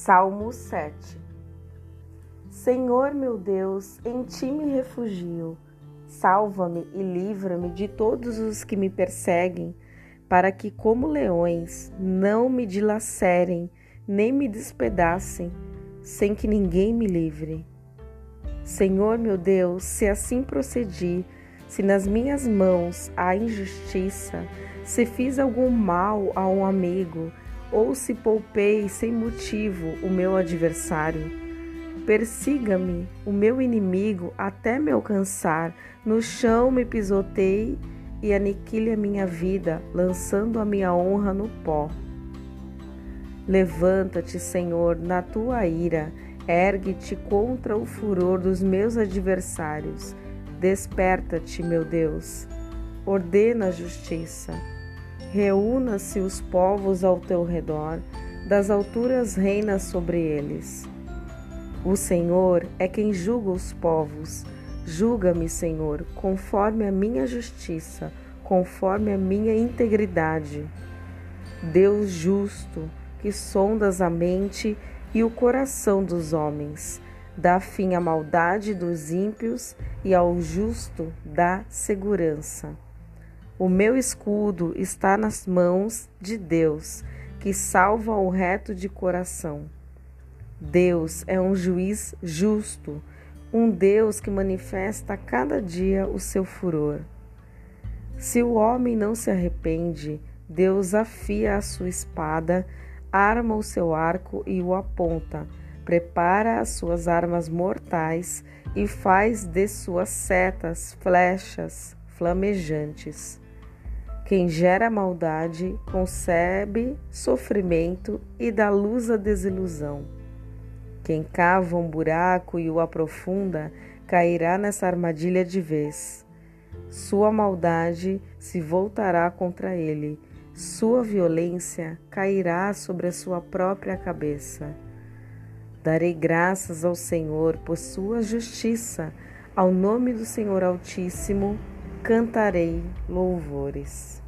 Salmo 7 Senhor meu Deus, em ti me refugio. Salva-me e livra-me de todos os que me perseguem, para que, como leões, não me dilacerem, nem me despedacem, sem que ninguém me livre. Senhor meu Deus, se assim procedi, se nas minhas mãos há injustiça, se fiz algum mal a um amigo, ou se poupei sem motivo o meu adversário. Persiga-me o meu inimigo até me alcançar, no chão me pisotei e aniquile a minha vida, lançando a minha honra no pó. Levanta-te, Senhor, na tua ira, ergue-te contra o furor dos meus adversários. Desperta-te, meu Deus, ordena a justiça. Reúna-se os povos ao teu redor, das alturas reina sobre eles. O Senhor é quem julga os povos. Julga-me, Senhor, conforme a minha justiça, conforme a minha integridade. Deus justo, que sondas a mente e o coração dos homens, dá fim à maldade dos ímpios e ao justo dá segurança. O meu escudo está nas mãos de Deus, que salva o reto de coração. Deus é um juiz justo, um Deus que manifesta a cada dia o seu furor. Se o homem não se arrepende, Deus afia a sua espada, arma o seu arco e o aponta, prepara as suas armas mortais e faz de suas setas flechas flamejantes. Quem gera maldade concebe sofrimento e dá luz à desilusão. Quem cava um buraco e o aprofunda cairá nessa armadilha de vez. Sua maldade se voltará contra ele, sua violência cairá sobre a sua própria cabeça. Darei graças ao Senhor por sua justiça, ao nome do Senhor Altíssimo cantarei louvores.